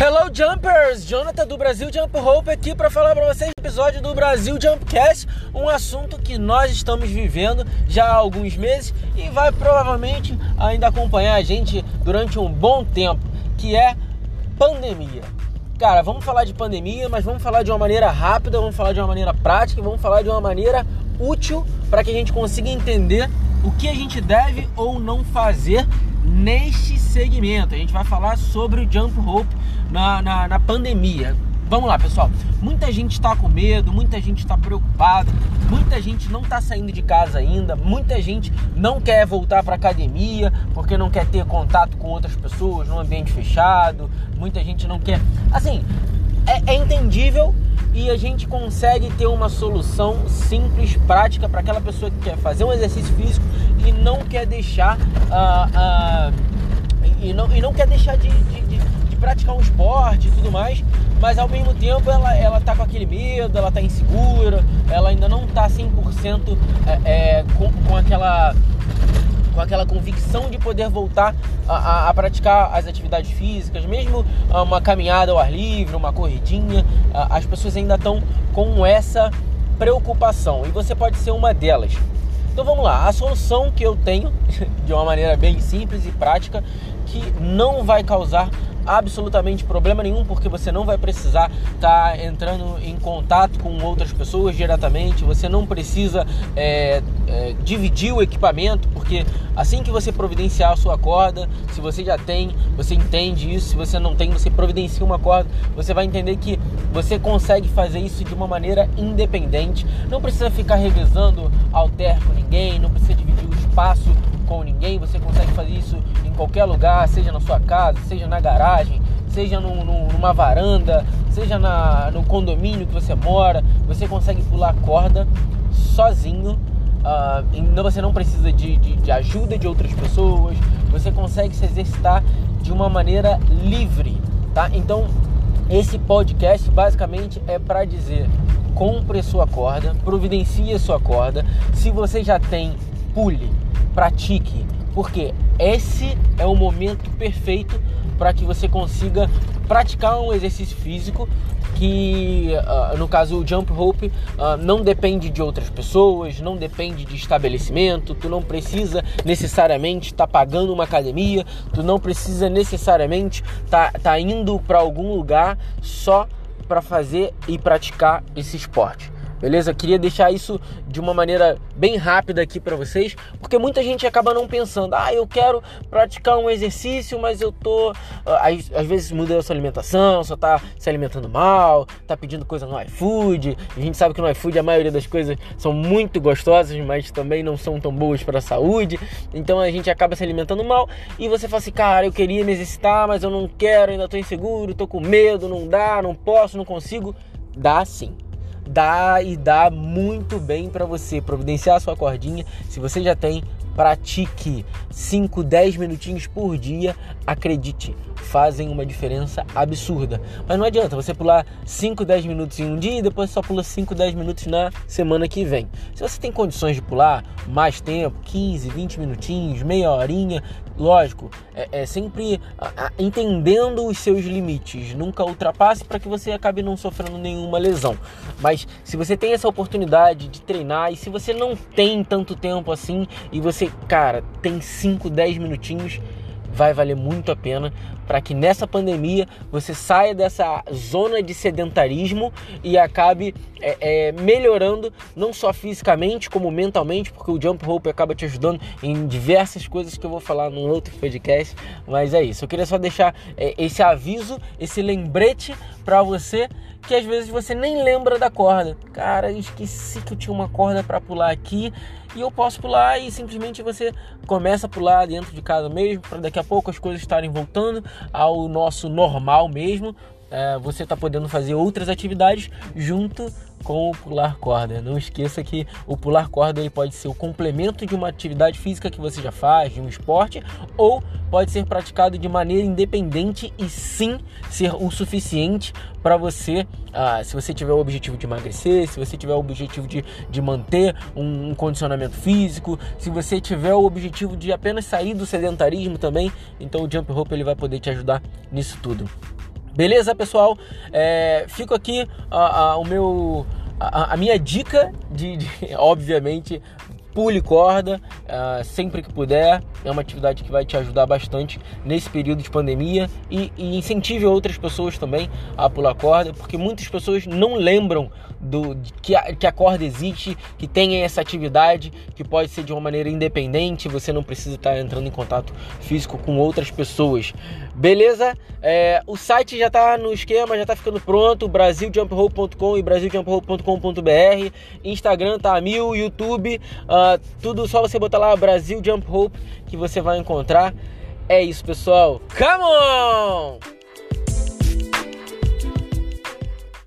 Hello Jumpers! Jonathan do Brasil Jump Hope aqui para falar para vocês do episódio do Brasil Jumpcast, um assunto que nós estamos vivendo já há alguns meses e vai provavelmente ainda acompanhar a gente durante um bom tempo, que é pandemia. Cara, vamos falar de pandemia, mas vamos falar de uma maneira rápida, vamos falar de uma maneira prática, vamos falar de uma maneira útil para que a gente consiga entender o que a gente deve ou não fazer neste segmento. A gente vai falar sobre o jump rope na, na, na pandemia. Vamos lá, pessoal. Muita gente está com medo, muita gente está preocupada, muita gente não está saindo de casa ainda, muita gente não quer voltar para academia porque não quer ter contato com outras pessoas no ambiente fechado, muita gente não quer. Assim, é, é entendível e a gente consegue ter uma solução simples, prática para aquela pessoa que quer fazer um exercício físico e não quer deixar uh, uh, e, não, e não quer deixar de, de, de, de, praticar um esporte e tudo mais, mas ao mesmo tempo ela, ela tá com aquele medo, ela tá insegura, ela ainda não tá 100% é, é, com, com aquela com aquela convicção de poder voltar a, a, a, praticar as atividades físicas, mesmo uma caminhada ao ar livre, uma corridinha, as pessoas ainda estão com essa preocupação e você pode ser uma delas. Então vamos lá, a solução que eu tenho, de uma maneira bem simples e prática, que não vai causar absolutamente problema nenhum, porque você não vai precisar estar tá entrando em contato com outras pessoas diretamente, você não precisa é, é, dividir o equipamento, porque assim que você providenciar a sua corda, se você já tem, você entende isso, se você não tem, você providencia uma corda, você vai entender que você consegue fazer isso de uma maneira independente, não precisa ficar revezando alter com ninguém, não precisa dividir o espaço com ninguém, você consegue fazer isso qualquer lugar, seja na sua casa, seja na garagem, seja numa varanda, seja na, no condomínio que você mora, você consegue pular corda sozinho. Uh, você não precisa de, de, de ajuda de outras pessoas, você consegue se exercitar de uma maneira livre, tá? Então, esse podcast basicamente é para dizer: compre sua corda, providencie sua corda. Se você já tem, pule pratique, porque esse é o momento perfeito para que você consiga praticar um exercício físico que, uh, no caso o jump rope, uh, não depende de outras pessoas, não depende de estabelecimento, tu não precisa necessariamente estar tá pagando uma academia, tu não precisa necessariamente estar tá, tá indo para algum lugar só para fazer e praticar esse esporte. Beleza? Queria deixar isso de uma maneira bem rápida aqui para vocês, porque muita gente acaba não pensando, ah, eu quero praticar um exercício, mas eu tô. Ah, às, às vezes muda a sua alimentação, só tá se alimentando mal, tá pedindo coisa no iFood. A gente sabe que no iFood a maioria das coisas são muito gostosas, mas também não são tão boas para a saúde. Então a gente acaba se alimentando mal e você fala assim, cara, eu queria me exercitar, mas eu não quero, ainda tô inseguro, tô com medo, não dá, não posso, não consigo. Dá sim dá e dá muito bem para você providenciar a sua cordinha. Se você já tem, pratique 5, 10 minutinhos por dia, acredite, fazem uma diferença absurda. Mas não adianta você pular 5, 10 minutos em um dia e depois só pula 5, 10 minutos na semana que vem. Se você tem condições de pular mais tempo, 15, 20 minutinhos, meia horinha, lógico, é, é sempre a, a, entendendo os seus limites. Nunca ultrapasse para que você acabe não sofrendo nenhuma lesão. Mas se você tem essa oportunidade de treinar e se você não tem tanto tempo assim e você, cara, tem 5, 10 minutinhos, vai valer muito a pena para que nessa pandemia você saia dessa zona de sedentarismo e acabe é, é, melhorando não só fisicamente como mentalmente, porque o jump rope acaba te ajudando em diversas coisas que eu vou falar num outro podcast. Mas é isso. Eu queria só deixar é, esse aviso, esse lembrete para você que às vezes você nem lembra da corda. Cara, eu esqueci que eu tinha uma corda para pular aqui e eu posso pular e simplesmente você começa a pular dentro de casa mesmo para daqui a pouco as coisas estarem voltando ao nosso normal mesmo. É, você está podendo fazer outras atividades junto com o pular corda. Não esqueça que o pular corda ele pode ser o complemento de uma atividade física que você já faz, de um esporte, ou pode ser praticado de maneira independente e sim ser o suficiente para você, ah, se você tiver o objetivo de emagrecer, se você tiver o objetivo de, de manter um, um condicionamento físico, se você tiver o objetivo de apenas sair do sedentarismo também, então o jump rope ele vai poder te ajudar nisso tudo. Beleza, pessoal? É, fico aqui a, a, o meu, a, a minha dica de, de obviamente, pule corda uh, sempre que puder. É uma atividade que vai te ajudar bastante nesse período de pandemia e, e, incentive outras pessoas também a pular corda, porque muitas pessoas não lembram do que a, que a corda existe, que tem essa atividade, que pode ser de uma maneira independente, você não precisa estar entrando em contato físico com outras pessoas. Beleza? É, o site já está no esquema, já está ficando pronto, brasiljumprope.com e brasiljumprope.com.br, Instagram tá a mil, YouTube, uh, tudo só você botar lá Brasil Jump Rope que você vai encontrar. É isso, pessoal. Come on!